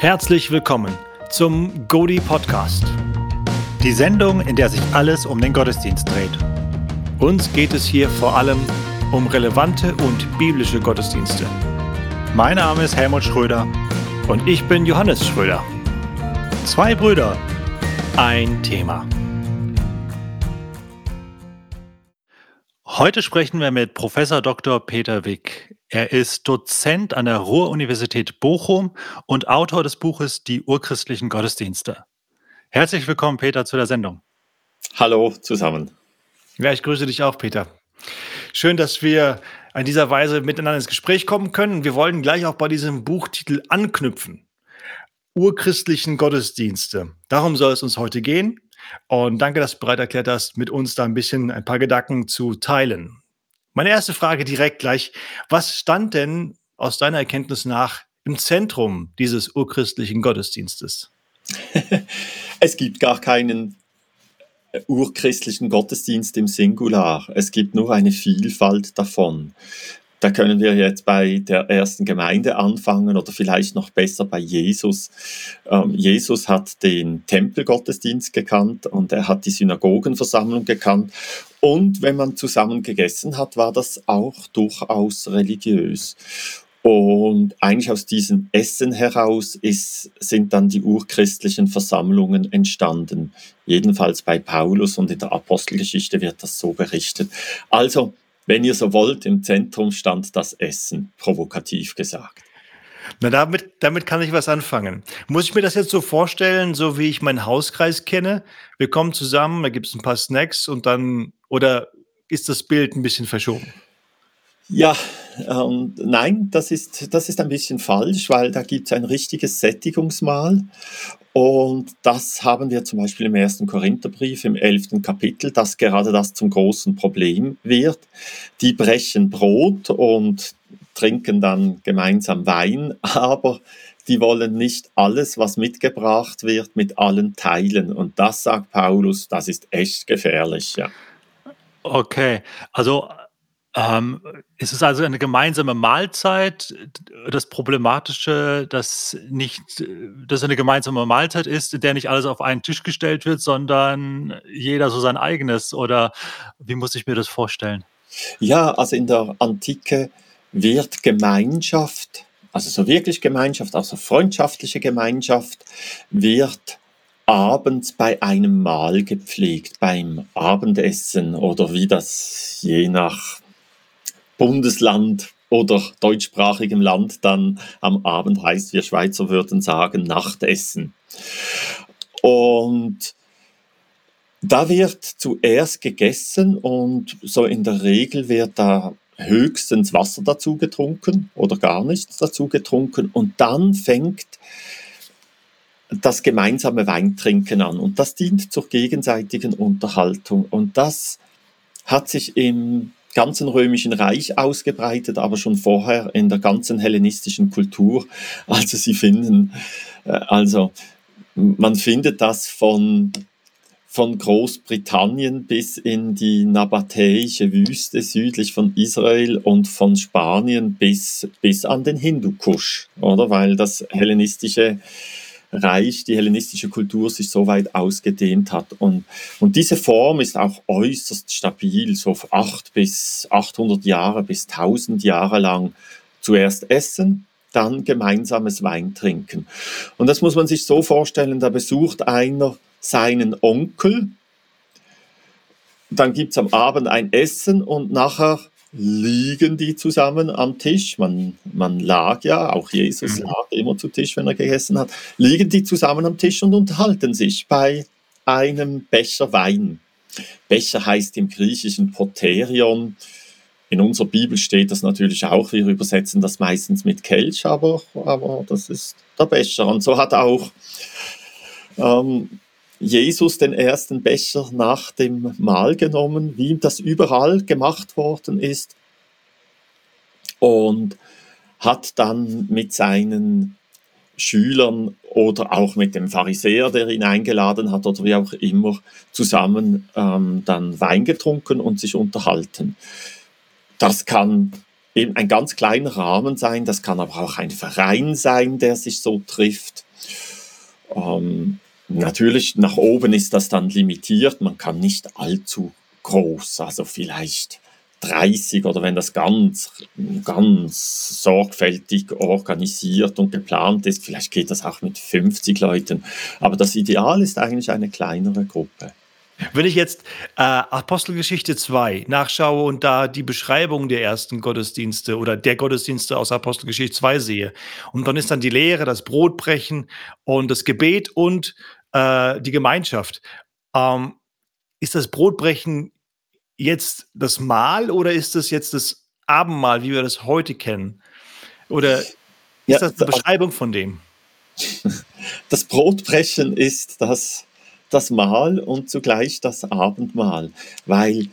Herzlich willkommen zum Godi Podcast. Die Sendung, in der sich alles um den Gottesdienst dreht. Uns geht es hier vor allem um relevante und biblische Gottesdienste. Mein Name ist Helmut Schröder und ich bin Johannes Schröder. Zwei Brüder, ein Thema. Heute sprechen wir mit Professor Dr. Peter Wick. Er ist Dozent an der Ruhr-Universität Bochum und Autor des Buches Die urchristlichen Gottesdienste. Herzlich willkommen, Peter, zu der Sendung. Hallo zusammen. Ja, ich grüße dich auch, Peter. Schön, dass wir in dieser Weise miteinander ins Gespräch kommen können. Wir wollen gleich auch bei diesem Buchtitel anknüpfen. Urchristlichen Gottesdienste. Darum soll es uns heute gehen. Und danke, dass du bereit erklärt hast, mit uns da ein bisschen ein paar Gedanken zu teilen. Meine erste Frage direkt gleich. Was stand denn aus deiner Erkenntnis nach im Zentrum dieses urchristlichen Gottesdienstes? es gibt gar keinen urchristlichen Gottesdienst im Singular. Es gibt nur eine Vielfalt davon. Da können wir jetzt bei der ersten Gemeinde anfangen oder vielleicht noch besser bei Jesus. Ähm, Jesus hat den Tempelgottesdienst gekannt und er hat die Synagogenversammlung gekannt. Und wenn man zusammen gegessen hat, war das auch durchaus religiös. Und eigentlich aus diesem Essen heraus ist, sind dann die urchristlichen Versammlungen entstanden. Jedenfalls bei Paulus und in der Apostelgeschichte wird das so berichtet. Also wenn ihr so wollt, im Zentrum stand das Essen, provokativ gesagt. Na, damit, damit kann ich was anfangen. Muss ich mir das jetzt so vorstellen, so wie ich meinen Hauskreis kenne? Wir kommen zusammen, da gibt es ein paar Snacks und dann, oder ist das Bild ein bisschen verschoben? Ja, ähm, nein, das ist, das ist ein bisschen falsch, weil da gibt es ein richtiges Sättigungsmahl und das haben wir zum Beispiel im ersten Korintherbrief im elften Kapitel, dass gerade das zum großen Problem wird. Die brechen Brot und trinken dann gemeinsam Wein, aber die wollen nicht alles, was mitgebracht wird, mit allen teilen. Und das sagt Paulus, das ist echt gefährlich. Ja. Okay, also ähm, ist es also eine gemeinsame Mahlzeit? Das Problematische, dass nicht, dass eine gemeinsame Mahlzeit ist, in der nicht alles auf einen Tisch gestellt wird, sondern jeder so sein eigenes? Oder wie muss ich mir das vorstellen? Ja, also in der Antike wird Gemeinschaft, also so wirklich Gemeinschaft, also freundschaftliche Gemeinschaft, wird abends bei einem Mahl gepflegt, beim Abendessen oder wie das je nach Bundesland oder deutschsprachigem Land dann am Abend heißt, wir Schweizer würden sagen, Nachtessen. Und da wird zuerst gegessen und so in der Regel wird da höchstens Wasser dazu getrunken oder gar nichts dazu getrunken. Und dann fängt das gemeinsame Weintrinken an. Und das dient zur gegenseitigen Unterhaltung. Und das hat sich im ganzen römischen Reich ausgebreitet, aber schon vorher in der ganzen hellenistischen Kultur. Also sie finden, äh, also man findet das von von Großbritannien bis in die nabatäische Wüste südlich von Israel und von Spanien bis, bis an den Hindukusch, oder? Weil das hellenistische Reich, die hellenistische Kultur sich so weit ausgedehnt hat. Und, und diese Form ist auch äußerst stabil, so 8 bis 800 Jahre bis 1000 Jahre lang zuerst essen, dann gemeinsames Wein trinken. Und das muss man sich so vorstellen, da besucht einer seinen Onkel, dann gibt es am Abend ein Essen und nachher liegen die zusammen am Tisch. Man, man lag ja, auch Jesus mhm. lag immer zu Tisch, wenn er gegessen hat. Liegen die zusammen am Tisch und unterhalten sich bei einem Becher Wein. Becher heißt im Griechischen Poterion. In unserer Bibel steht das natürlich auch. Wir übersetzen das meistens mit Kelch, aber, aber das ist der Becher. Und so hat auch ähm, Jesus den ersten Becher nach dem Mahl genommen, wie ihm das überall gemacht worden ist, und hat dann mit seinen Schülern oder auch mit dem Pharisäer, der ihn eingeladen hat oder wie auch immer, zusammen ähm, dann Wein getrunken und sich unterhalten. Das kann eben ein ganz kleiner Rahmen sein, das kann aber auch ein Verein sein, der sich so trifft. Ähm, natürlich, nach oben ist das dann limitiert, man kann nicht allzu groß, also vielleicht 30 oder wenn das ganz, ganz sorgfältig organisiert und geplant ist, vielleicht geht das auch mit 50 Leuten. Aber das Ideal ist eigentlich eine kleinere Gruppe. Wenn ich jetzt äh, Apostelgeschichte 2 nachschaue und da die Beschreibung der ersten Gottesdienste oder der Gottesdienste aus Apostelgeschichte 2 sehe, und dann ist dann die Lehre, das Brotbrechen und das Gebet und äh, die Gemeinschaft. Ähm, ist das Brotbrechen jetzt das Mahl oder ist das jetzt das Abendmahl, wie wir das heute kennen? Oder ist ja, das eine Beschreibung von dem? Das Brotbrechen ist das das Mahl und zugleich das Abendmahl, weil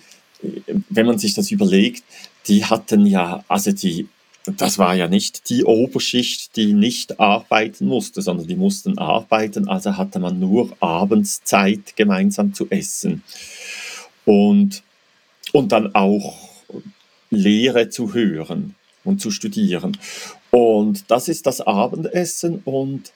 wenn man sich das überlegt, die hatten ja, also die, das war ja nicht die Oberschicht, die nicht arbeiten musste, sondern die mussten arbeiten, also hatte man nur abends Zeit, gemeinsam zu essen. Und, und dann auch Lehre zu hören und zu studieren. Und das ist das Abendessen und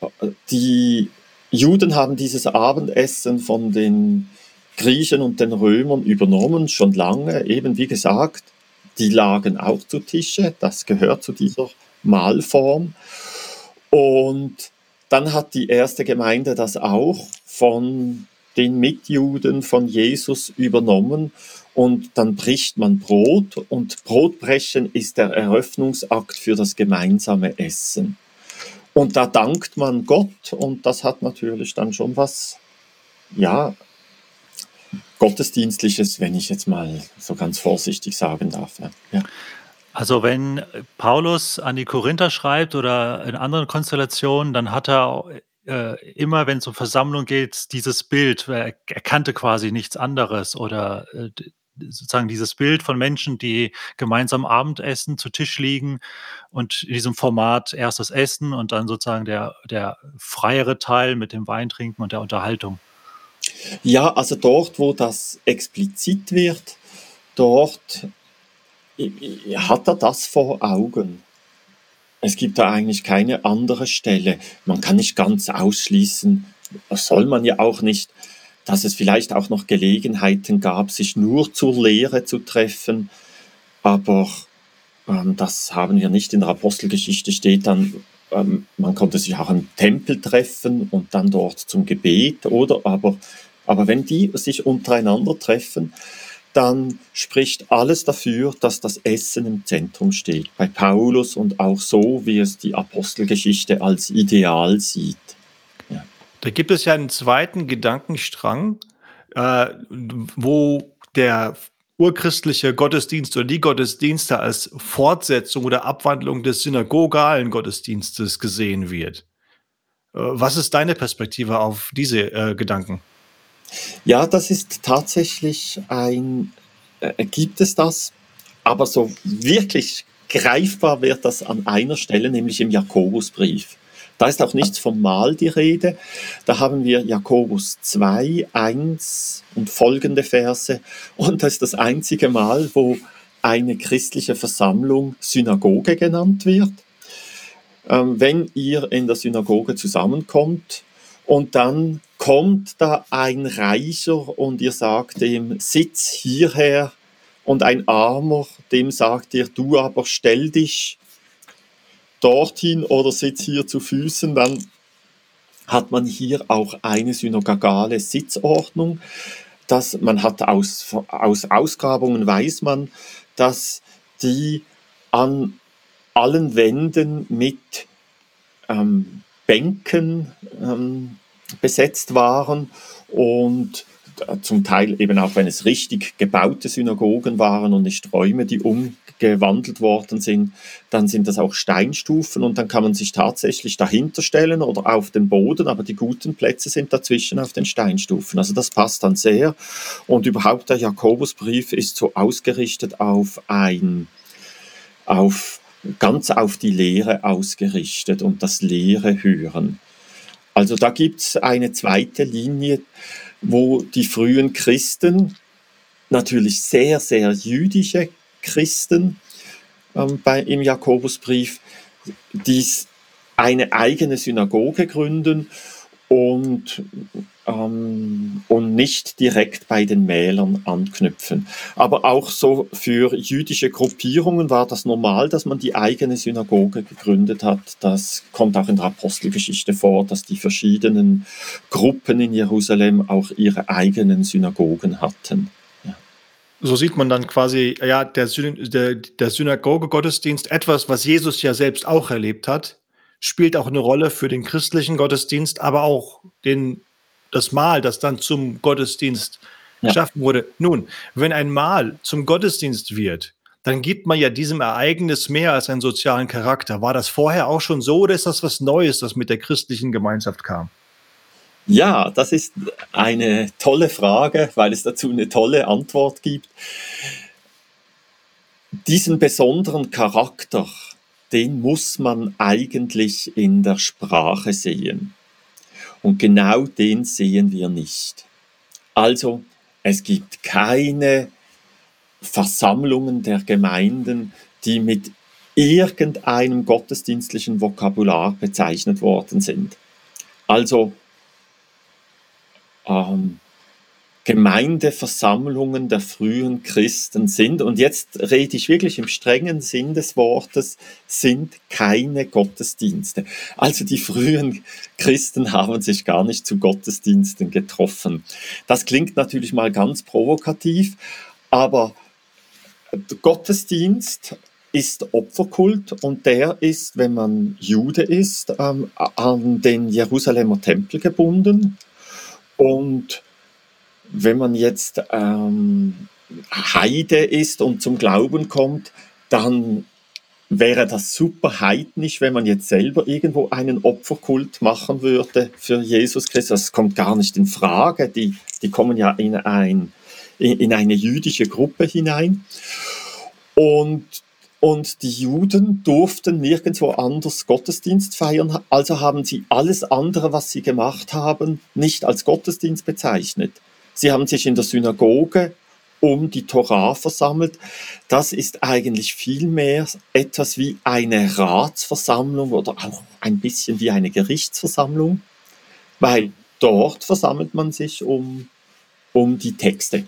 äh, die Juden haben dieses Abendessen von den Griechen und den Römern übernommen, schon lange. Eben wie gesagt, die lagen auch zu Tische, das gehört zu dieser Mahlform. Und dann hat die erste Gemeinde das auch von den Mitjuden von Jesus übernommen und dann bricht man Brot und Brotbrechen ist der Eröffnungsakt für das gemeinsame Essen. Und da dankt man Gott und das hat natürlich dann schon was, ja, Gottesdienstliches, wenn ich jetzt mal so ganz vorsichtig sagen darf. Ja. Also wenn Paulus an die Korinther schreibt oder in anderen Konstellationen, dann hat er äh, immer, wenn es um Versammlung geht, dieses Bild. Er, er kannte quasi nichts anderes oder äh, sozusagen dieses Bild von Menschen, die gemeinsam Abendessen zu Tisch liegen und in diesem Format erst das Essen und dann sozusagen der, der freiere Teil mit dem Weintrinken und der Unterhaltung. Ja, also dort, wo das explizit wird, dort hat er das vor Augen. Es gibt da eigentlich keine andere Stelle. Man kann nicht ganz ausschließen, soll man ja auch nicht, dass es vielleicht auch noch Gelegenheiten gab, sich nur zur Lehre zu treffen, aber ähm, das haben wir nicht in der Apostelgeschichte steht dann, ähm, man konnte sich auch im Tempel treffen und dann dort zum Gebet, oder? Aber, aber wenn die sich untereinander treffen, dann spricht alles dafür, dass das Essen im Zentrum steht. Bei Paulus und auch so, wie es die Apostelgeschichte als Ideal sieht. Da gibt es ja einen zweiten Gedankenstrang, äh, wo der urchristliche Gottesdienst oder die Gottesdienste als Fortsetzung oder Abwandlung des synagogalen Gottesdienstes gesehen wird. Äh, was ist deine Perspektive auf diese äh, Gedanken? Ja, das ist tatsächlich ein, äh, gibt es das, aber so wirklich greifbar wird das an einer Stelle, nämlich im Jakobusbrief. Da ist auch nichts vom Mahl die Rede. Da haben wir Jakobus 2, 1 und folgende Verse. Und das ist das einzige Mal, wo eine christliche Versammlung Synagoge genannt wird. Ähm, wenn ihr in der Synagoge zusammenkommt und dann kommt da ein Reicher und ihr sagt ihm, sitz hierher und ein Armer, dem sagt ihr, du aber stell dich dorthin oder sitzt hier zu Füßen, dann hat man hier auch eine synagogale Sitzordnung. Das, man hat aus, aus Ausgrabungen weiß man, dass die an allen Wänden mit ähm, Bänken ähm, besetzt waren und zum Teil eben auch, wenn es richtig gebaute Synagogen waren und nicht Räume, die umgewandelt worden sind, dann sind das auch Steinstufen und dann kann man sich tatsächlich dahinter stellen oder auf den Boden, aber die guten Plätze sind dazwischen auf den Steinstufen. Also das passt dann sehr und überhaupt der Jakobusbrief ist so ausgerichtet auf ein, auf ganz auf die Lehre ausgerichtet und das Lehre hören. Also da gibt es eine zweite Linie, wo die frühen Christen, natürlich sehr, sehr jüdische Christen, ähm, bei, im Jakobusbrief, dies eine eigene Synagoge gründen und, ähm, und nicht direkt bei den Mählern anknüpfen. Aber auch so für jüdische Gruppierungen war das normal, dass man die eigene Synagoge gegründet hat. Das kommt auch in der Apostelgeschichte vor, dass die verschiedenen Gruppen in Jerusalem auch ihre eigenen Synagogen hatten. So sieht man dann quasi, ja, der, der, der Synagoge-Gottesdienst, etwas, was Jesus ja selbst auch erlebt hat, spielt auch eine Rolle für den christlichen Gottesdienst, aber auch den, das Mahl, das dann zum Gottesdienst ja. geschaffen wurde. Nun, wenn ein Mahl zum Gottesdienst wird, dann gibt man ja diesem Ereignis mehr als einen sozialen Charakter. War das vorher auch schon so oder ist das was Neues, das mit der christlichen Gemeinschaft kam? Ja, das ist eine tolle Frage, weil es dazu eine tolle Antwort gibt. Diesen besonderen Charakter den muss man eigentlich in der Sprache sehen. Und genau den sehen wir nicht. Also, es gibt keine Versammlungen der Gemeinden, die mit irgendeinem gottesdienstlichen Vokabular bezeichnet worden sind. Also, ähm, Gemeindeversammlungen der frühen Christen sind, und jetzt rede ich wirklich im strengen Sinn des Wortes, sind keine Gottesdienste. Also die frühen Christen haben sich gar nicht zu Gottesdiensten getroffen. Das klingt natürlich mal ganz provokativ, aber Gottesdienst ist Opferkult und der ist, wenn man Jude ist, ähm, an den Jerusalemer Tempel gebunden und wenn man jetzt ähm, Heide ist und zum Glauben kommt, dann wäre das super heidnisch, wenn man jetzt selber irgendwo einen Opferkult machen würde für Jesus Christus. Das kommt gar nicht in Frage. Die, die kommen ja in, ein, in eine jüdische Gruppe hinein. Und, und die Juden durften nirgendwo anders Gottesdienst feiern, also haben sie alles andere, was sie gemacht haben, nicht als Gottesdienst bezeichnet. Sie haben sich in der Synagoge um die Torah versammelt. Das ist eigentlich vielmehr etwas wie eine Ratsversammlung oder auch ein bisschen wie eine Gerichtsversammlung, weil dort versammelt man sich um, um die Texte.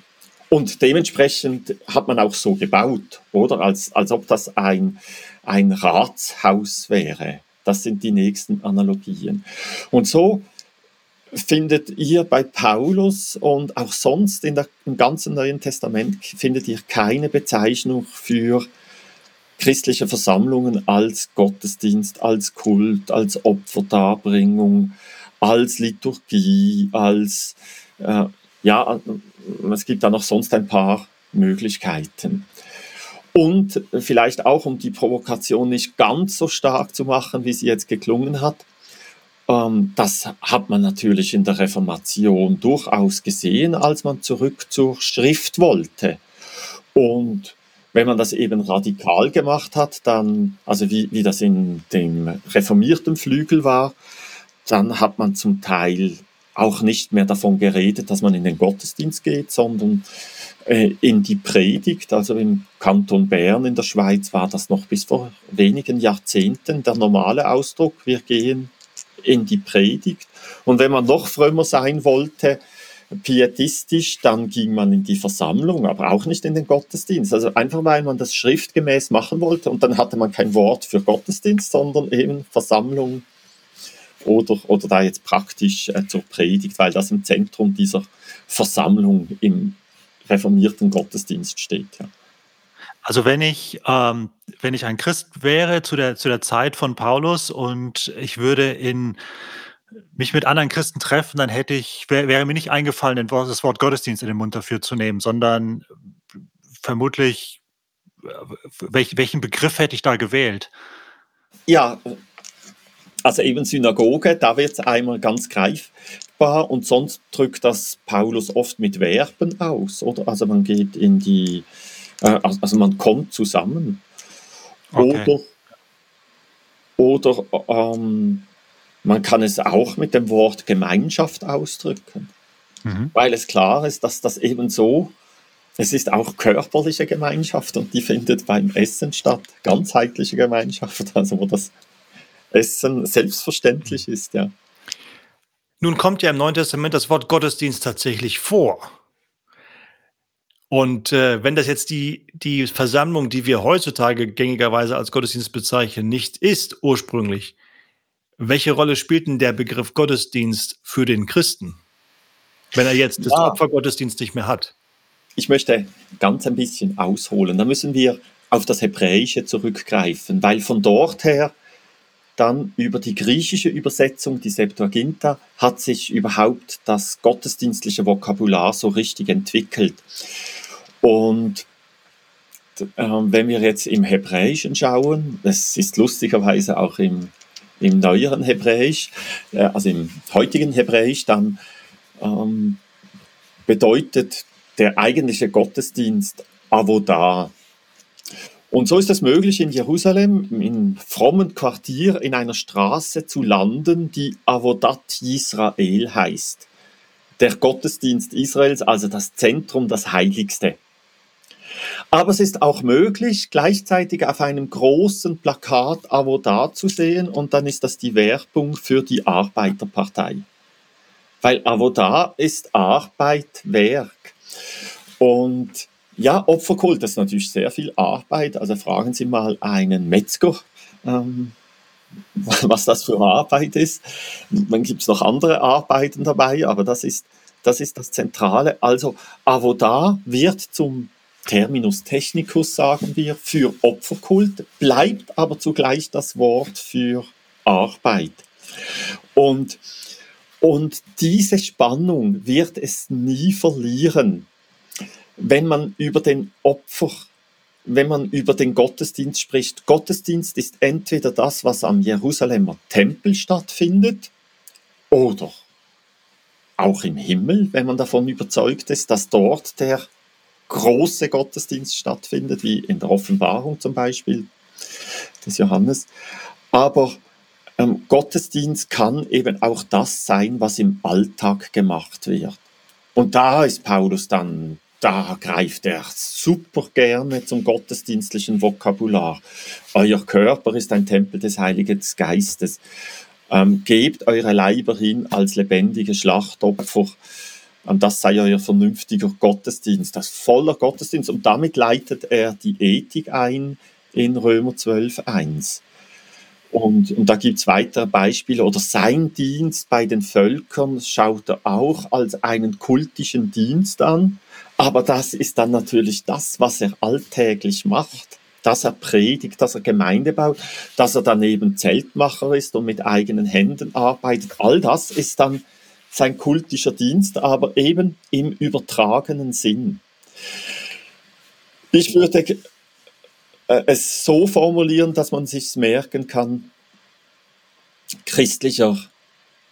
Und dementsprechend hat man auch so gebaut, oder? Als, als ob das ein, ein Ratshaus wäre. Das sind die nächsten Analogien. Und so findet ihr bei Paulus und auch sonst der, im ganzen Neuen Testament findet ihr keine Bezeichnung für christliche Versammlungen als Gottesdienst, als Kult, als Opferdarbringung, als Liturgie, als äh, ja, es gibt da noch sonst ein paar Möglichkeiten. Und vielleicht auch, um die Provokation nicht ganz so stark zu machen, wie sie jetzt geklungen hat, das hat man natürlich in der Reformation durchaus gesehen, als man zurück zur Schrift wollte. Und wenn man das eben radikal gemacht hat, dann, also wie, wie das in dem reformierten Flügel war, dann hat man zum Teil auch nicht mehr davon geredet, dass man in den Gottesdienst geht, sondern äh, in die Predigt. Also im Kanton Bern in der Schweiz war das noch bis vor wenigen Jahrzehnten der normale Ausdruck. Wir gehen in die Predigt. Und wenn man noch frömmer sein wollte, pietistisch, dann ging man in die Versammlung, aber auch nicht in den Gottesdienst. Also einfach weil man das schriftgemäß machen wollte und dann hatte man kein Wort für Gottesdienst, sondern eben Versammlung oder, oder da jetzt praktisch äh, zur Predigt, weil das im Zentrum dieser Versammlung im reformierten Gottesdienst steht. Ja. Also wenn ich, ähm, wenn ich ein Christ wäre zu der, zu der Zeit von Paulus und ich würde in mich mit anderen Christen treffen, dann hätte ich, wär, wäre mir nicht eingefallen, das Wort Gottesdienst in den Mund dafür zu nehmen, sondern vermutlich, welch, welchen Begriff hätte ich da gewählt? Ja, also eben Synagoge, da wird es einmal ganz greifbar und sonst drückt das Paulus oft mit Verben aus, oder? Also man geht in die äh, also man kommt zusammen. Okay. Oder, oder ähm, man kann es auch mit dem Wort Gemeinschaft ausdrücken, mhm. weil es klar ist, dass das eben so es ist auch körperliche Gemeinschaft und die findet beim Essen statt. Ganzheitliche Gemeinschaft, also wo das Essen selbstverständlich ist, ja. Nun kommt ja im Neuen Testament das Wort Gottesdienst tatsächlich vor. Und äh, wenn das jetzt die, die Versammlung, die wir heutzutage gängigerweise als Gottesdienst bezeichnen, nicht ist ursprünglich, welche Rolle spielt denn der Begriff Gottesdienst für den Christen, wenn er jetzt ja. das Opfergottesdienst nicht mehr hat? Ich möchte ganz ein bisschen ausholen. Da müssen wir auf das Hebräische zurückgreifen, weil von dort her dann über die griechische Übersetzung, die Septuaginta, hat sich überhaupt das gottesdienstliche Vokabular so richtig entwickelt. Und äh, wenn wir jetzt im Hebräischen schauen, es ist lustigerweise auch im, im neueren Hebräisch, äh, also im heutigen Hebräisch, dann ähm, bedeutet der eigentliche Gottesdienst Avodah. Und so ist es möglich, in Jerusalem, in frommen Quartier, in einer Straße zu landen, die Avodat Yisrael heißt. Der Gottesdienst Israels, also das Zentrum, das Heiligste. Aber es ist auch möglich, gleichzeitig auf einem großen Plakat Avodat zu sehen und dann ist das die Werbung für die Arbeiterpartei. Weil Avodat ist Arbeit, Werk. Und ja, Opferkult, das ist natürlich sehr viel Arbeit. Also fragen Sie mal einen Metzger, ähm, was das für Arbeit ist. Dann gibt es noch andere Arbeiten dabei, aber das ist, das ist das Zentrale. Also Avoda wird zum Terminus technicus, sagen wir, für Opferkult, bleibt aber zugleich das Wort für Arbeit. Und, und diese Spannung wird es nie verlieren wenn man über den Opfer, wenn man über den Gottesdienst spricht. Gottesdienst ist entweder das, was am Jerusalemer Tempel stattfindet, oder auch im Himmel, wenn man davon überzeugt ist, dass dort der große Gottesdienst stattfindet, wie in der Offenbarung zum Beispiel des Johannes. Aber ähm, Gottesdienst kann eben auch das sein, was im Alltag gemacht wird. Und da ist Paulus dann da greift er super gerne zum gottesdienstlichen Vokabular. Euer Körper ist ein Tempel des Heiligen Geistes. Ähm, gebt eure Leiber hin als lebendige Schlachtopfer. Und das sei euer vernünftiger Gottesdienst, das voller Gottesdienst. Und damit leitet er die Ethik ein in Römer 12, 1. Und, und da gibt es weitere Beispiele. Oder sein Dienst bei den Völkern schaut er auch als einen kultischen Dienst an. Aber das ist dann natürlich das, was er alltäglich macht, dass er predigt, dass er Gemeinde baut, dass er daneben Zeltmacher ist und mit eigenen Händen arbeitet. All das ist dann sein kultischer Dienst, aber eben im übertragenen Sinn. Ich würde äh, es so formulieren, dass man sich merken kann, christlicher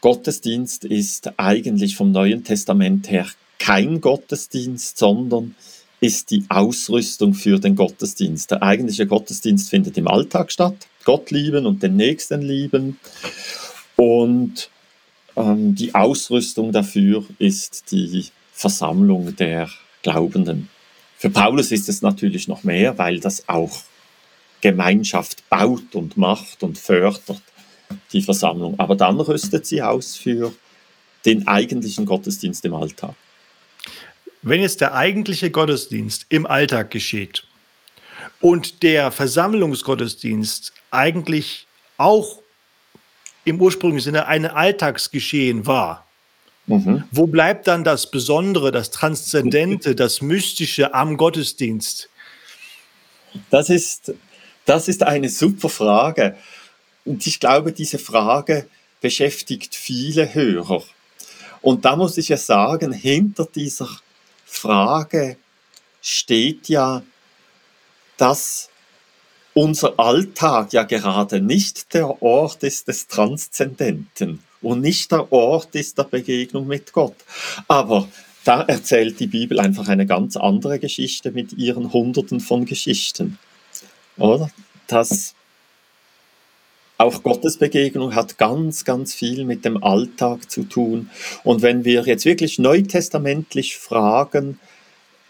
Gottesdienst ist eigentlich vom Neuen Testament her kein Gottesdienst, sondern ist die Ausrüstung für den Gottesdienst. Der eigentliche Gottesdienst findet im Alltag statt. Gott lieben und den Nächsten lieben. Und ähm, die Ausrüstung dafür ist die Versammlung der Glaubenden. Für Paulus ist es natürlich noch mehr, weil das auch Gemeinschaft baut und macht und fördert, die Versammlung. Aber dann rüstet sie aus für den eigentlichen Gottesdienst im Alltag. Wenn jetzt der eigentliche Gottesdienst im Alltag geschieht und der Versammlungsgottesdienst eigentlich auch im ursprünglichen Sinne ein Alltagsgeschehen war, mhm. wo bleibt dann das Besondere, das Transzendente, das Mystische am Gottesdienst? Das ist, das ist eine super Frage. Und ich glaube, diese Frage beschäftigt viele Hörer. Und da muss ich ja sagen, hinter dieser Frage steht ja, dass unser Alltag ja gerade nicht der Ort ist des Transzendenten und nicht der Ort ist der Begegnung mit Gott. Aber da erzählt die Bibel einfach eine ganz andere Geschichte mit ihren Hunderten von Geschichten. Oder? Das auch Gottes Begegnung hat ganz, ganz viel mit dem Alltag zu tun. Und wenn wir jetzt wirklich neutestamentlich fragen,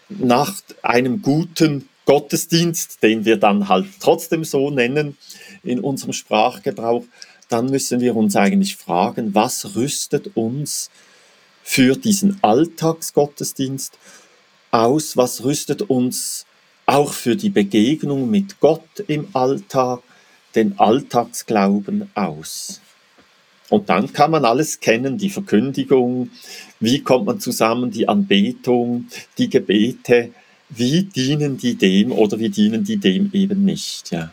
nach einem guten Gottesdienst, den wir dann halt trotzdem so nennen in unserem Sprachgebrauch, dann müssen wir uns eigentlich fragen, was rüstet uns für diesen Alltagsgottesdienst aus, was rüstet uns auch für die Begegnung mit Gott im Alltag, den Alltagsglauben aus. Und dann kann man alles kennen, die Verkündigung, wie kommt man zusammen, die Anbetung, die Gebete, wie dienen die dem oder wie dienen die dem eben nicht. Ja.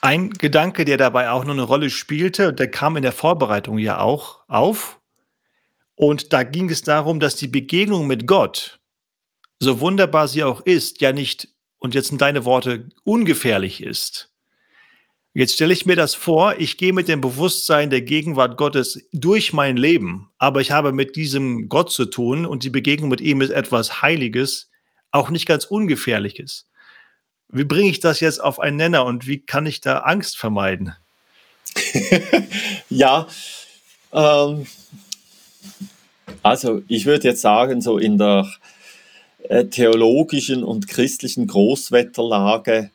Ein Gedanke, der dabei auch noch eine Rolle spielte, der kam in der Vorbereitung ja auch auf. Und da ging es darum, dass die Begegnung mit Gott, so wunderbar sie auch ist, ja nicht, und jetzt sind deine Worte, ungefährlich ist. Jetzt stelle ich mir das vor, ich gehe mit dem Bewusstsein der Gegenwart Gottes durch mein Leben, aber ich habe mit diesem Gott zu tun und die Begegnung mit ihm ist etwas Heiliges, auch nicht ganz Ungefährliches. Wie bringe ich das jetzt auf einen Nenner und wie kann ich da Angst vermeiden? ja, ähm, also ich würde jetzt sagen, so in der äh, theologischen und christlichen Großwetterlage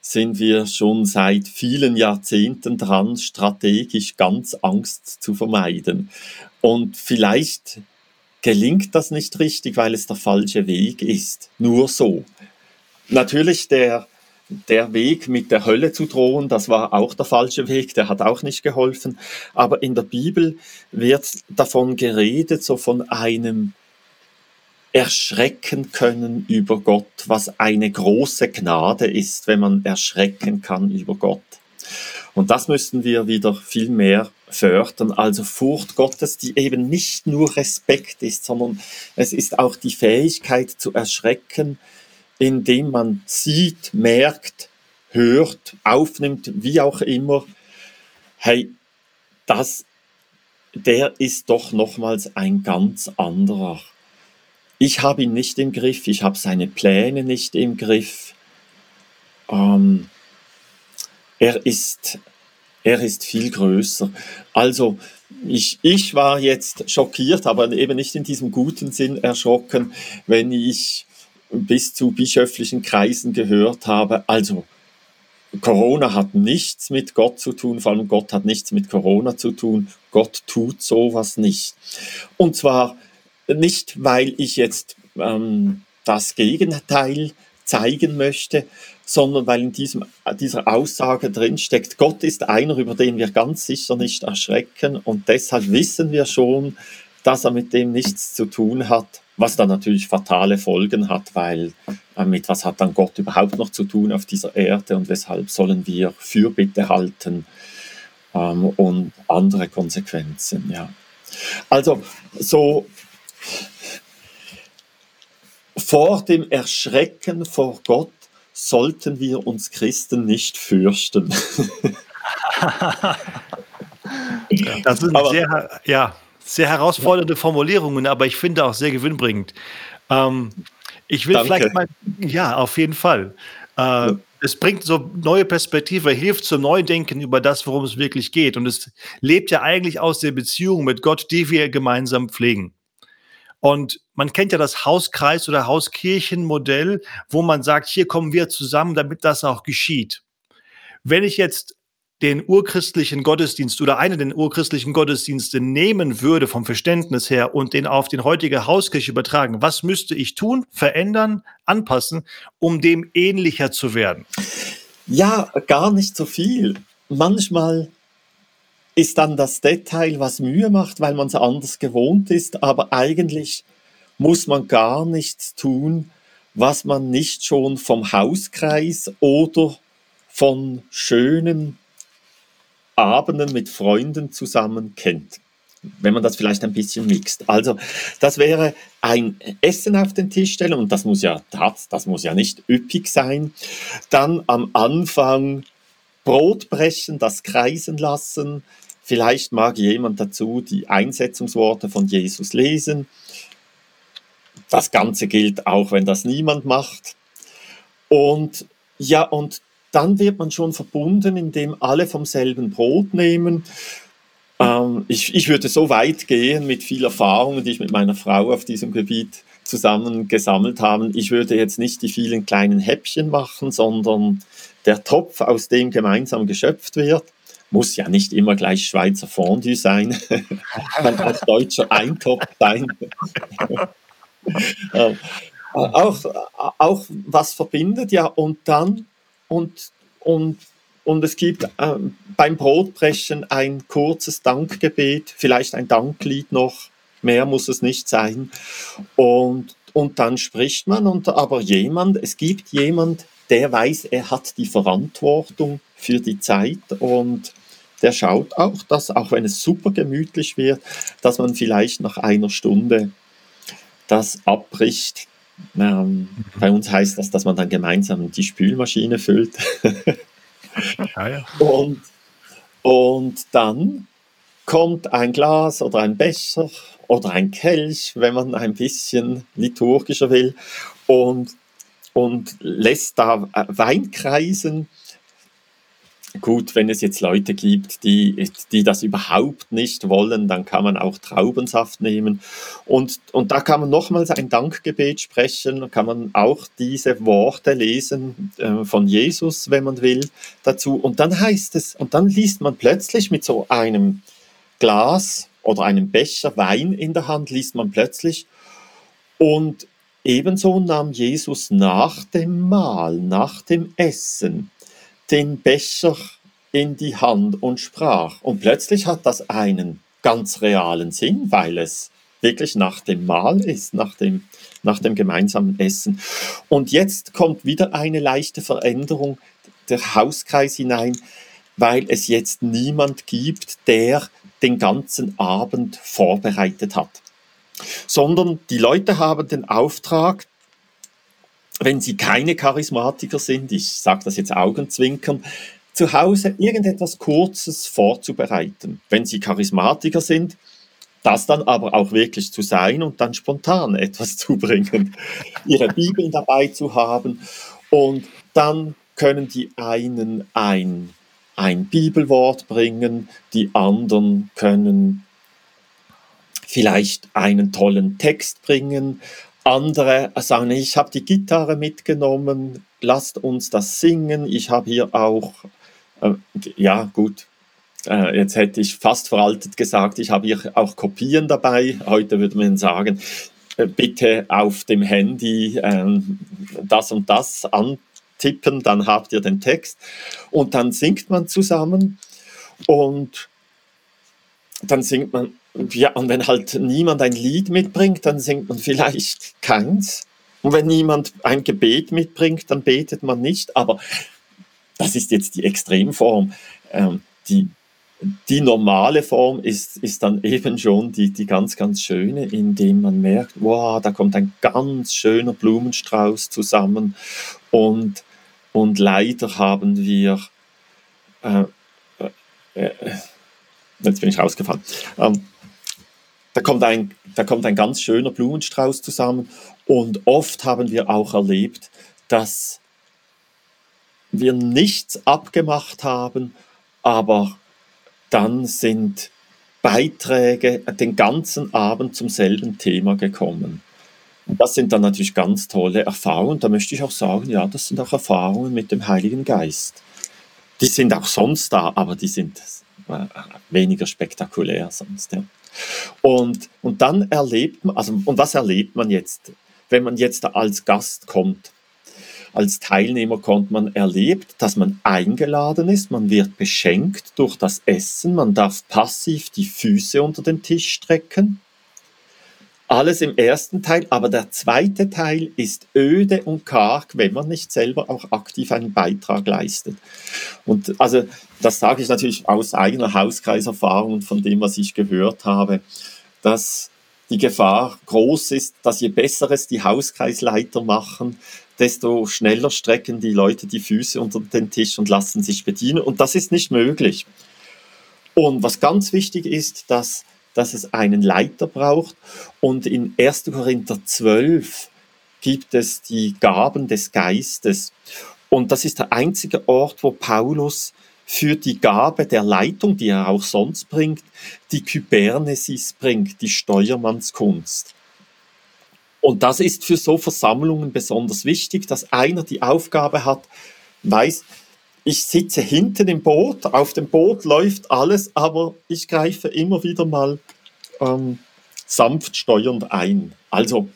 sind wir schon seit vielen Jahrzehnten dran, strategisch ganz Angst zu vermeiden. Und vielleicht gelingt das nicht richtig, weil es der falsche Weg ist. Nur so. Natürlich der, der Weg mit der Hölle zu drohen, das war auch der falsche Weg, der hat auch nicht geholfen. Aber in der Bibel wird davon geredet, so von einem erschrecken können über Gott, was eine große Gnade ist, wenn man erschrecken kann über Gott. Und das müssen wir wieder viel mehr fördern. Also Furcht Gottes, die eben nicht nur Respekt ist, sondern es ist auch die Fähigkeit zu erschrecken, indem man sieht, merkt, hört, aufnimmt, wie auch immer, hey, das, der ist doch nochmals ein ganz anderer. Ich habe ihn nicht im Griff, ich habe seine Pläne nicht im Griff. Ähm, er ist, er ist viel größer. Also, ich, ich war jetzt schockiert, aber eben nicht in diesem guten Sinn erschrocken, wenn ich bis zu bischöflichen Kreisen gehört habe. Also Corona hat nichts mit Gott zu tun, vor allem Gott hat nichts mit Corona zu tun. Gott tut sowas nicht. Und zwar nicht, weil ich jetzt ähm, das Gegenteil zeigen möchte, sondern weil in diesem, dieser Aussage drin steckt, Gott ist einer, über den wir ganz sicher nicht erschrecken und deshalb wissen wir schon, dass er mit dem nichts zu tun hat was dann natürlich fatale Folgen hat, weil äh, mit was hat dann Gott überhaupt noch zu tun auf dieser Erde und weshalb sollen wir Fürbitte halten ähm, und andere Konsequenzen, ja. Also so vor dem Erschrecken vor Gott sollten wir uns Christen nicht fürchten. das ist Aber, sehr, ja, sehr herausfordernde Formulierungen, aber ich finde auch sehr gewinnbringend. Ähm, ich will Danke. vielleicht mal, ja, auf jeden Fall. Äh, ja. Es bringt so neue Perspektive, hilft zum Neudenken über das, worum es wirklich geht. Und es lebt ja eigentlich aus der Beziehung mit Gott, die wir gemeinsam pflegen. Und man kennt ja das Hauskreis- oder Hauskirchenmodell, wo man sagt, hier kommen wir zusammen, damit das auch geschieht. Wenn ich jetzt den urchristlichen Gottesdienst oder einen den urchristlichen Gottesdienste nehmen würde vom Verständnis her und den auf den heutige Hauskirche übertragen, was müsste ich tun, verändern, anpassen, um dem ähnlicher zu werden? Ja, gar nicht so viel. Manchmal ist dann das Detail, was Mühe macht, weil man es anders gewohnt ist, aber eigentlich muss man gar nichts tun, was man nicht schon vom Hauskreis oder von schönen Abenden mit Freunden zusammen kennt. Wenn man das vielleicht ein bisschen mixt. Also, das wäre ein Essen auf den Tisch stellen und das muss ja, das, das muss ja nicht üppig sein. Dann am Anfang Brot brechen, das kreisen lassen. Vielleicht mag jemand dazu die Einsetzungsworte von Jesus lesen. Das Ganze gilt auch, wenn das niemand macht. Und ja, und dann wird man schon verbunden, indem alle vom selben Brot nehmen. Ähm, ich, ich würde so weit gehen mit viel Erfahrung, die ich mit meiner Frau auf diesem Gebiet zusammen gesammelt haben. Ich würde jetzt nicht die vielen kleinen Häppchen machen, sondern der Topf, aus dem gemeinsam geschöpft wird, muss ja nicht immer gleich Schweizer Fondue sein, kann auch deutscher Eintopf sein. äh, auch, auch was verbindet, ja, und dann, und, und, und es gibt äh, beim Brotbrechen ein kurzes Dankgebet, vielleicht ein Danklied noch, mehr muss es nicht sein. Und, und dann spricht man, und aber jemand, es gibt jemand, der weiß, er hat die Verantwortung für die Zeit und der schaut auch, dass auch wenn es super gemütlich wird, dass man vielleicht nach einer Stunde das abbricht. Ähm, bei uns heißt das, dass man dann gemeinsam die Spülmaschine füllt. ja, ja. Und, und dann kommt ein Glas oder ein Becher oder ein Kelch, wenn man ein bisschen liturgischer will, und, und lässt da Wein kreisen Gut, wenn es jetzt Leute gibt, die, die das überhaupt nicht wollen, dann kann man auch Traubensaft nehmen. Und, und da kann man nochmals ein Dankgebet sprechen, kann man auch diese Worte lesen äh, von Jesus, wenn man will, dazu. Und dann heißt es, und dann liest man plötzlich mit so einem Glas oder einem Becher Wein in der Hand, liest man plötzlich. Und ebenso nahm Jesus nach dem Mahl, nach dem Essen, den Becher in die Hand und sprach. Und plötzlich hat das einen ganz realen Sinn, weil es wirklich nach dem Mahl ist, nach dem, nach dem gemeinsamen Essen. Und jetzt kommt wieder eine leichte Veränderung der Hauskreis hinein, weil es jetzt niemand gibt, der den ganzen Abend vorbereitet hat, sondern die Leute haben den Auftrag, wenn sie keine Charismatiker sind, ich sage das jetzt Augenzwinkern, zu Hause irgendetwas Kurzes vorzubereiten. Wenn sie Charismatiker sind, das dann aber auch wirklich zu sein und dann spontan etwas zu bringen, ihre Bibeln dabei zu haben und dann können die einen ein, ein Bibelwort bringen, die anderen können vielleicht einen tollen Text bringen, andere sagen, ich habe die Gitarre mitgenommen, lasst uns das singen. Ich habe hier auch, äh, ja gut, äh, jetzt hätte ich fast veraltet gesagt, ich habe hier auch Kopien dabei. Heute würde man sagen, äh, bitte auf dem Handy ähm, das und das antippen, dann habt ihr den Text. Und dann singt man zusammen und dann singt man ja, und wenn halt niemand ein Lied mitbringt, dann singt man vielleicht keins. Und wenn niemand ein Gebet mitbringt, dann betet man nicht. Aber das ist jetzt die Extremform. Ähm, die, die normale Form ist, ist dann eben schon die, die ganz, ganz schöne, indem man merkt, wow, da kommt ein ganz schöner Blumenstrauß zusammen. Und, und leider haben wir, äh, äh, äh jetzt bin ich rausgefallen, ähm, da kommt, ein, da kommt ein ganz schöner Blumenstrauß zusammen und oft haben wir auch erlebt, dass wir nichts abgemacht haben, aber dann sind Beiträge den ganzen Abend zum selben Thema gekommen. Das sind dann natürlich ganz tolle Erfahrungen. Da möchte ich auch sagen, ja, das sind auch Erfahrungen mit dem Heiligen Geist. Die sind auch sonst da, aber die sind äh, weniger spektakulär sonst. Ja. Und, und dann erlebt man, also, und was erlebt man jetzt, wenn man jetzt als Gast kommt? Als Teilnehmer kommt man erlebt, dass man eingeladen ist, man wird beschenkt durch das Essen, man darf passiv die Füße unter den Tisch strecken alles im ersten Teil, aber der zweite Teil ist öde und karg, wenn man nicht selber auch aktiv einen Beitrag leistet. Und also das sage ich natürlich aus eigener Hauskreiserfahrung und von dem, was ich gehört habe, dass die Gefahr groß ist, dass je besser es die Hauskreisleiter machen, desto schneller strecken die Leute die Füße unter den Tisch und lassen sich bedienen. Und das ist nicht möglich. Und was ganz wichtig ist, dass dass es einen Leiter braucht. Und in 1. Korinther 12 gibt es die Gaben des Geistes. Und das ist der einzige Ort, wo Paulus für die Gabe der Leitung, die er auch sonst bringt, die Kybernesis bringt, die Steuermannskunst. Und das ist für so Versammlungen besonders wichtig, dass einer die Aufgabe hat, weiß, ich sitze hinten im Boot, auf dem Boot läuft alles, aber ich greife immer wieder mal ähm, sanft steuernd ein. Also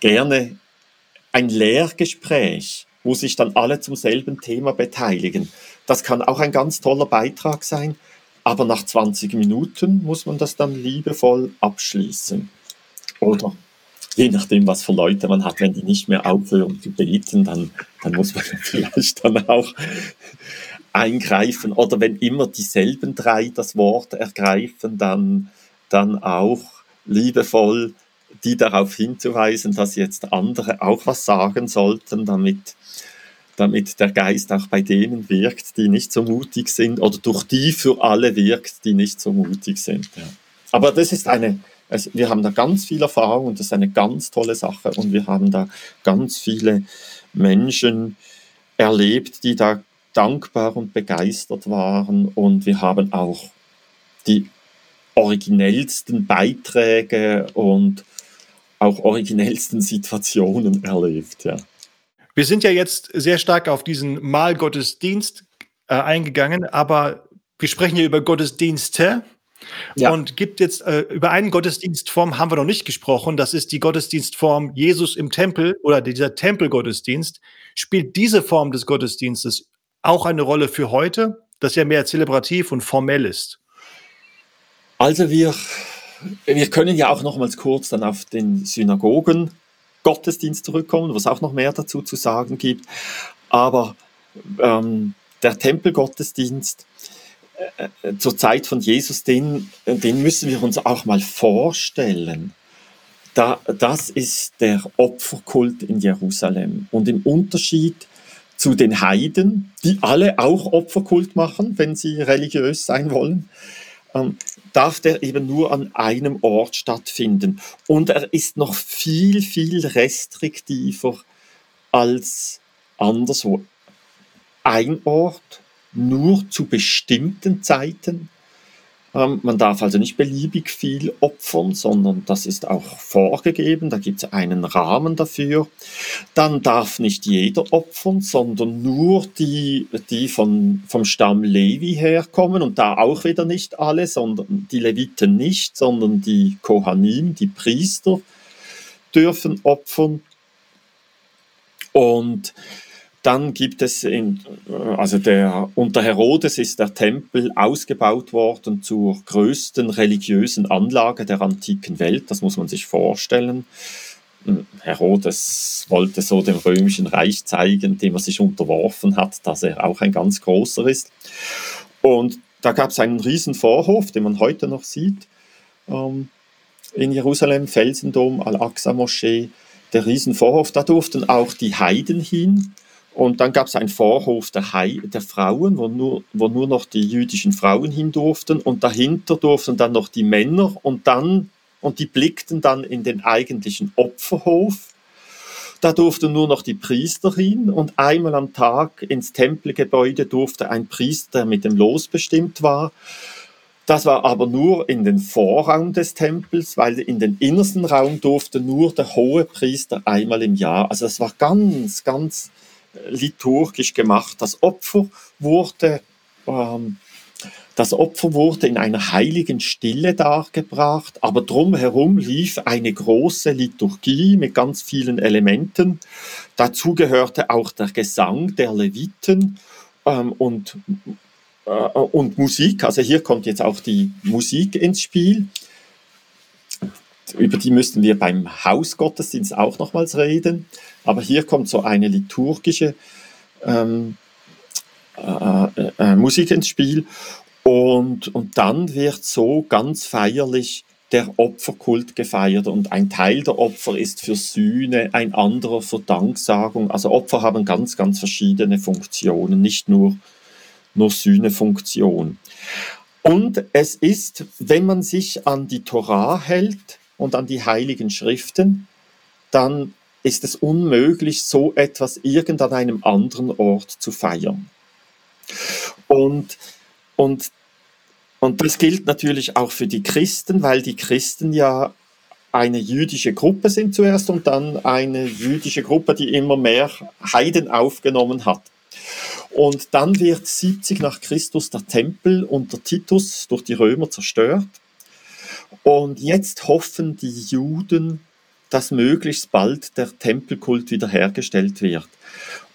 gerne ein Lehrgespräch, wo sich dann alle zum selben Thema beteiligen. Das kann auch ein ganz toller Beitrag sein, aber nach 20 Minuten muss man das dann liebevoll abschließen. Oder je nachdem, was für Leute man hat, wenn die nicht mehr aufhören zu beten, dann, dann muss man vielleicht dann auch eingreifen. Oder wenn immer dieselben drei das Wort ergreifen, dann, dann auch liebevoll die darauf hinzuweisen, dass jetzt andere auch was sagen sollten, damit, damit der Geist auch bei denen wirkt, die nicht so mutig sind, oder durch die für alle wirkt, die nicht so mutig sind. Ja. Aber das ist eine, also wir haben da ganz viel Erfahrung und das ist eine ganz tolle Sache und wir haben da ganz viele Menschen erlebt, die da dankbar und begeistert waren und wir haben auch die originellsten Beiträge und auch originellsten Situationen erlebt. Ja. Wir sind ja jetzt sehr stark auf diesen Mahlgottesdienst äh, eingegangen, aber wir sprechen ja über Gottesdienste. Ja. Und gibt jetzt äh, über einen Gottesdienstform haben wir noch nicht gesprochen. Das ist die Gottesdienstform Jesus im Tempel oder dieser Tempelgottesdienst. Spielt diese Form des Gottesdienstes auch eine Rolle für heute, das ja mehr zelebrativ und formell ist? Also wir wir können ja auch nochmals kurz dann auf den Synagogen Gottesdienst zurückkommen, was auch noch mehr dazu zu sagen gibt. Aber ähm, der Tempelgottesdienst zur Zeit von Jesus, den, den müssen wir uns auch mal vorstellen. Da, das ist der Opferkult in Jerusalem. Und im Unterschied zu den Heiden, die alle auch Opferkult machen, wenn sie religiös sein wollen, ähm, darf der eben nur an einem Ort stattfinden. Und er ist noch viel, viel restriktiver als anderswo. Ein Ort, nur zu bestimmten Zeiten, ähm, man darf also nicht beliebig viel opfern, sondern das ist auch vorgegeben, da gibt es einen Rahmen dafür. Dann darf nicht jeder opfern, sondern nur die, die von, vom Stamm Levi herkommen und da auch wieder nicht alle, sondern die Leviten nicht, sondern die Kohanim, die Priester dürfen opfern. Und dann gibt es, in, also der, unter Herodes ist der Tempel ausgebaut worden zur größten religiösen Anlage der antiken Welt. Das muss man sich vorstellen. Herodes wollte so dem römischen Reich zeigen, dem er sich unterworfen hat, dass er auch ein ganz großer ist. Und da gab es einen riesen Vorhof, den man heute noch sieht, ähm, in Jerusalem, Felsendom, Al-Aqsa-Moschee, der riesen Vorhof. Da durften auch die Heiden hin. Und dann gab es einen Vorhof der, Hei der Frauen, wo nur, wo nur noch die jüdischen Frauen hin durften. Und dahinter durften dann noch die Männer und dann, und die blickten dann in den eigentlichen Opferhof. Da durften nur noch die Priester hin und einmal am Tag ins Tempelgebäude durfte ein Priester, der mit dem Los bestimmt war. Das war aber nur in den Vorraum des Tempels, weil in den innersten Raum durfte nur der hohe Priester einmal im Jahr. Also das war ganz, ganz liturgisch gemacht. Das Opfer wurde, ähm, das Opfer wurde in einer heiligen Stille dargebracht, aber drumherum lief eine große Liturgie mit ganz vielen Elementen. Dazu gehörte auch der Gesang der Leviten ähm, und, äh, und Musik. Also hier kommt jetzt auch die Musik ins Spiel über die müssten wir beim Hausgottesdienst auch nochmals reden. Aber hier kommt so eine liturgische ähm, äh, äh, äh, Musik ins Spiel. Und, und dann wird so ganz feierlich der Opferkult gefeiert und ein Teil der Opfer ist für Sühne, ein anderer für Danksagung. Also Opfer haben ganz, ganz verschiedene Funktionen, nicht nur, nur Sühnefunktion. Und es ist, wenn man sich an die Torah hält, und an die heiligen Schriften, dann ist es unmöglich, so etwas irgend an einem anderen Ort zu feiern. Und, und, und das gilt natürlich auch für die Christen, weil die Christen ja eine jüdische Gruppe sind zuerst und dann eine jüdische Gruppe, die immer mehr Heiden aufgenommen hat. Und dann wird 70 nach Christus der Tempel unter Titus durch die Römer zerstört. Und jetzt hoffen die Juden, dass möglichst bald der Tempelkult wiederhergestellt wird.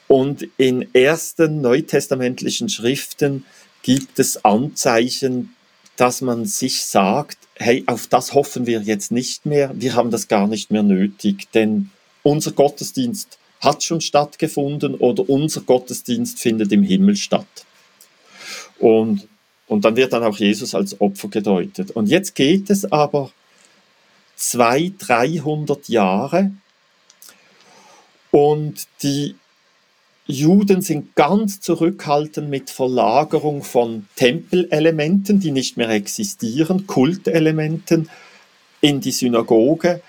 Und in ersten neutestamentlichen Schriften gibt es Anzeichen, dass man sich sagt, hey, auf das hoffen wir jetzt nicht mehr, wir haben das gar nicht mehr nötig, denn unser Gottesdienst hat schon stattgefunden oder unser Gottesdienst findet im Himmel statt. Und, und dann wird dann auch Jesus als Opfer gedeutet. Und jetzt geht es aber 200, 300 Jahre und die Juden sind ganz zurückhaltend mit Verlagerung von Tempelelementen, die nicht mehr existieren, Kultelementen in die Synagoge.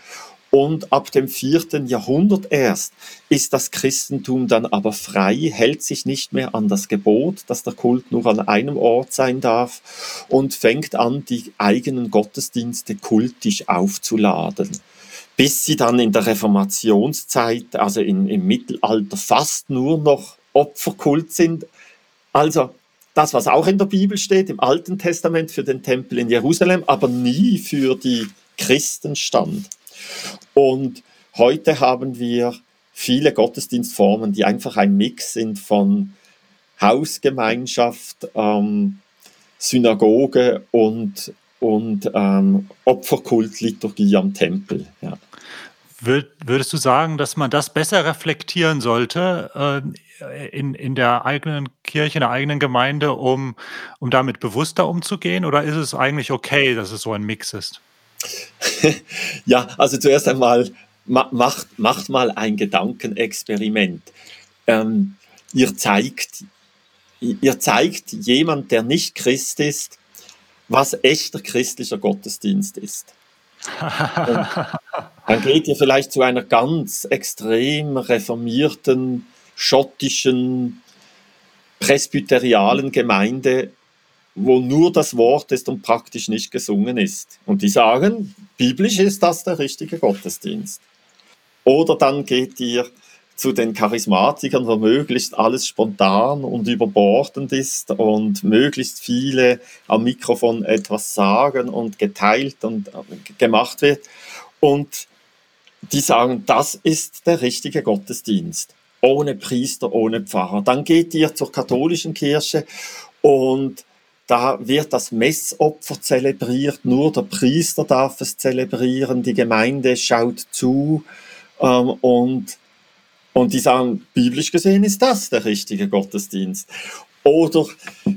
Und ab dem vierten Jahrhundert erst ist das Christentum dann aber frei, hält sich nicht mehr an das Gebot, dass der Kult nur an einem Ort sein darf und fängt an, die eigenen Gottesdienste kultisch aufzuladen bis sie dann in der Reformationszeit, also in, im Mittelalter, fast nur noch Opferkult sind. Also das, was auch in der Bibel steht, im Alten Testament für den Tempel in Jerusalem, aber nie für die Christen stand. Und heute haben wir viele Gottesdienstformen, die einfach ein Mix sind von Hausgemeinschaft, ähm, Synagoge und, und ähm, Opferkultliturgie am Tempel. Ja. Würdest du sagen, dass man das besser reflektieren sollte äh, in, in der eigenen Kirche, in der eigenen Gemeinde, um, um damit bewusster umzugehen? Oder ist es eigentlich okay, dass es so ein Mix ist? ja, also zuerst einmal macht, macht mal ein Gedankenexperiment. Ähm, ihr zeigt, ihr zeigt jemand, der nicht Christ ist, was echter christlicher Gottesdienst ist. dann geht ihr vielleicht zu einer ganz extrem reformierten, schottischen, presbyterialen Gemeinde, wo nur das Wort ist und praktisch nicht gesungen ist. Und die sagen, biblisch ist das der richtige Gottesdienst. Oder dann geht ihr zu den Charismatikern, wo möglichst alles spontan und überbordend ist und möglichst viele am Mikrofon etwas sagen und geteilt und äh, gemacht wird. Und die sagen, das ist der richtige Gottesdienst. Ohne Priester, ohne Pfarrer. Dann geht ihr zur katholischen Kirche und da wird das Messopfer zelebriert, nur der Priester darf es zelebrieren, die Gemeinde schaut zu ähm, und und die sagen, biblisch gesehen ist das der richtige Gottesdienst. Oder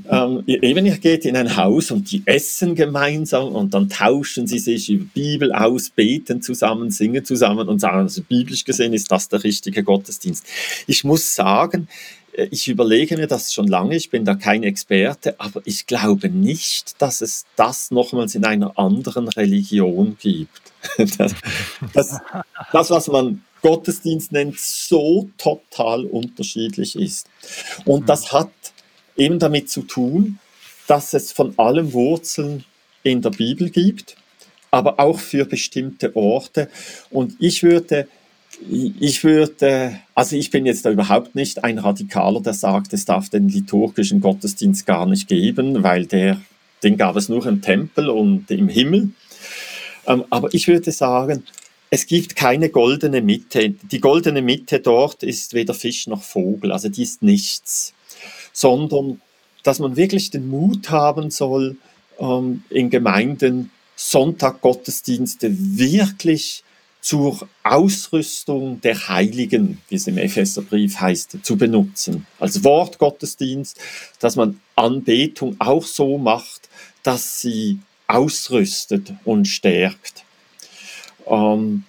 ähm, eben, ihr geht in ein Haus und die essen gemeinsam und dann tauschen sie sich über Bibel aus, beten zusammen, singen zusammen und sagen, also biblisch gesehen ist das der richtige Gottesdienst. Ich muss sagen, ich überlege mir das schon lange, ich bin da kein Experte, aber ich glaube nicht, dass es das nochmals in einer anderen Religion gibt. Das, das, das was man Gottesdienst nennt, so total unterschiedlich ist. Und das mhm. hat eben damit zu tun, dass es von allem Wurzeln in der Bibel gibt, aber auch für bestimmte Orte. Und ich würde, ich würde, also ich bin jetzt da überhaupt nicht ein Radikaler, der sagt, es darf den liturgischen Gottesdienst gar nicht geben, weil der, den gab es nur im Tempel und im Himmel. Ähm, aber ich würde sagen, es gibt keine goldene Mitte. Die goldene Mitte dort ist weder Fisch noch Vogel, also die ist nichts, sondern dass man wirklich den Mut haben soll, ähm, in Gemeinden Sonntaggottesdienste wirklich zur Ausrüstung der Heiligen, wie es im Epheserbrief heißt, zu benutzen. Als Wortgottesdienst, dass man Anbetung auch so macht, dass sie ausrüstet und stärkt. Ähm,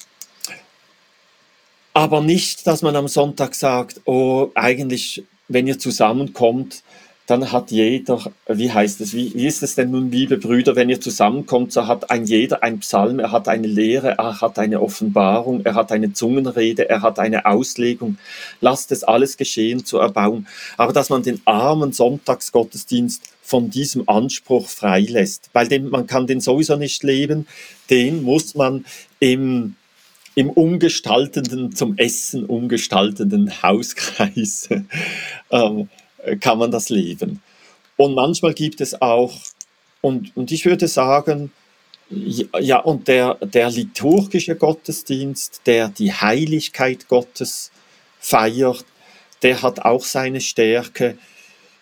aber nicht, dass man am Sonntag sagt, oh, eigentlich, wenn ihr zusammenkommt, dann hat jeder, wie heißt es, wie, wie ist es denn nun, liebe Brüder, wenn ihr zusammenkommt, so hat ein jeder ein Psalm, er hat eine Lehre, er hat eine Offenbarung, er hat eine Zungenrede, er hat eine Auslegung. Lasst es alles geschehen zur Erbauung. Aber dass man den armen Sonntagsgottesdienst von diesem Anspruch freilässt, weil den, man kann den sowieso nicht leben, den muss man im im umgestaltenden, zum Essen umgestaltenden Hauskreis ähm, kann man das leben. Und manchmal gibt es auch, und, und ich würde sagen, ja, und der, der liturgische Gottesdienst, der die Heiligkeit Gottes feiert, der hat auch seine Stärke.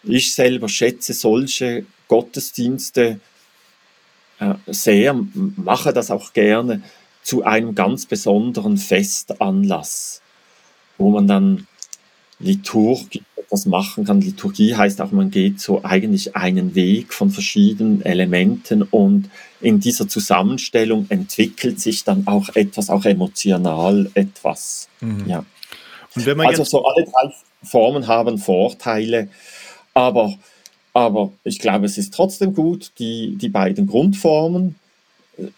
Ich selber schätze solche Gottesdienste äh, sehr, mache das auch gerne zu einem ganz besonderen Festanlass, wo man dann liturgisch etwas machen kann. Liturgie heißt auch, man geht so eigentlich einen Weg von verschiedenen Elementen und in dieser Zusammenstellung entwickelt sich dann auch etwas, auch emotional etwas. Mhm. Ja. also so alle drei Formen haben Vorteile, aber, aber ich glaube, es ist trotzdem gut, die, die beiden Grundformen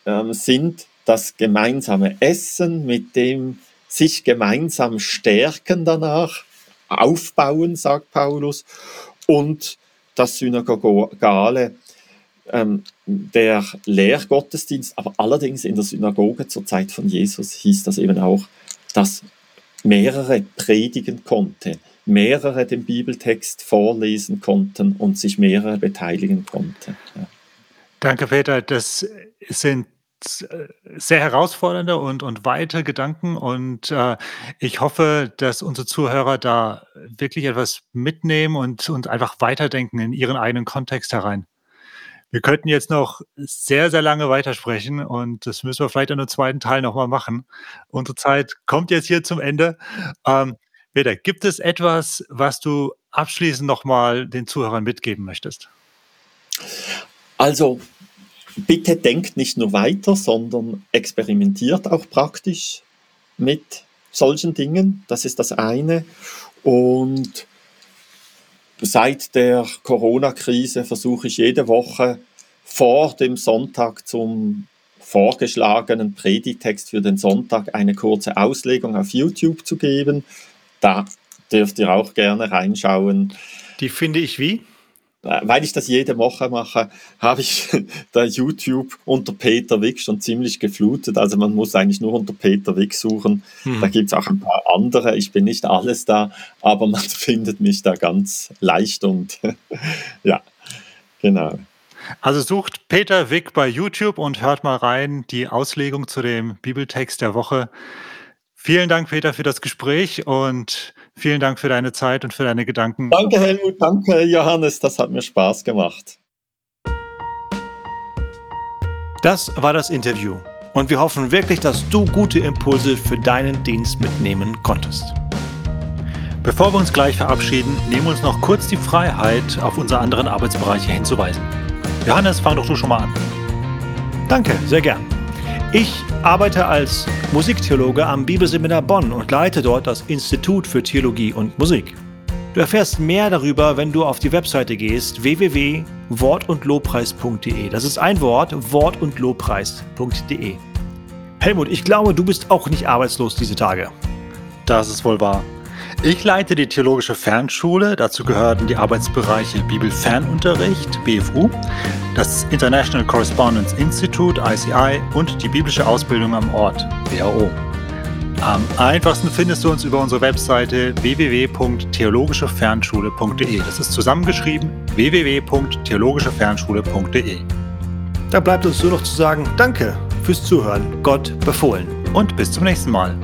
äh, sind das gemeinsame Essen mit dem sich gemeinsam stärken danach aufbauen, sagt Paulus, und das Synagogale, ähm, der Lehrgottesdienst, aber allerdings in der Synagoge zur Zeit von Jesus hieß das eben auch, dass mehrere predigen konnte, mehrere den Bibeltext vorlesen konnten und sich mehrere beteiligen konnten. Ja. Danke, Peter. Das sind sehr herausfordernde und, und weite Gedanken und äh, ich hoffe, dass unsere Zuhörer da wirklich etwas mitnehmen und, und einfach weiterdenken in ihren eigenen Kontext herein. Wir könnten jetzt noch sehr, sehr lange weitersprechen und das müssen wir vielleicht in einem zweiten Teil nochmal machen. Unsere Zeit kommt jetzt hier zum Ende. Ähm, Peter, gibt es etwas, was du abschließend nochmal den Zuhörern mitgeben möchtest? Also, bitte denkt nicht nur weiter, sondern experimentiert auch praktisch mit solchen Dingen. Das ist das eine. Und seit der Corona-Krise versuche ich jede Woche vor dem Sonntag zum vorgeschlagenen Predigtext für den Sonntag eine kurze Auslegung auf YouTube zu geben. Da dürft ihr auch gerne reinschauen. Die finde ich wie? Weil ich das jede Woche mache, habe ich da YouTube unter Peter Wick schon ziemlich geflutet. Also man muss eigentlich nur unter Peter Wick suchen. Hm. Da gibt es auch ein paar andere. Ich bin nicht alles da, aber man findet mich da ganz leicht und ja, genau. Also sucht Peter Wick bei YouTube und hört mal rein die Auslegung zu dem Bibeltext der Woche. Vielen Dank, Peter, für das Gespräch und Vielen Dank für deine Zeit und für deine Gedanken. Danke, Helmut. Danke, Johannes. Das hat mir Spaß gemacht. Das war das Interview. Und wir hoffen wirklich, dass du gute Impulse für deinen Dienst mitnehmen konntest. Bevor wir uns gleich verabschieden, nehmen wir uns noch kurz die Freiheit, auf unsere anderen Arbeitsbereiche hinzuweisen. Johannes, fang doch du schon mal an. Danke, sehr gern. Ich arbeite als Musiktheologe am Bibelseminar Bonn und leite dort das Institut für Theologie und Musik. Du erfährst mehr darüber, wenn du auf die Webseite gehst www.wortundlobpreis.de. Das ist ein Wort, wortundlobpreis.de. Helmut, ich glaube, du bist auch nicht arbeitslos diese Tage. Das ist wohl wahr. Ich leite die Theologische Fernschule. Dazu gehören die Arbeitsbereiche Bibelfernunterricht, BFU, das International Correspondence Institute, ICI und die biblische Ausbildung am Ort, BAO. Am einfachsten findest du uns über unsere Webseite www.theologischefernschule.de. Das ist zusammengeschrieben www.theologischefernschule.de. Da bleibt uns nur noch zu sagen, danke fürs Zuhören, Gott befohlen. Und bis zum nächsten Mal.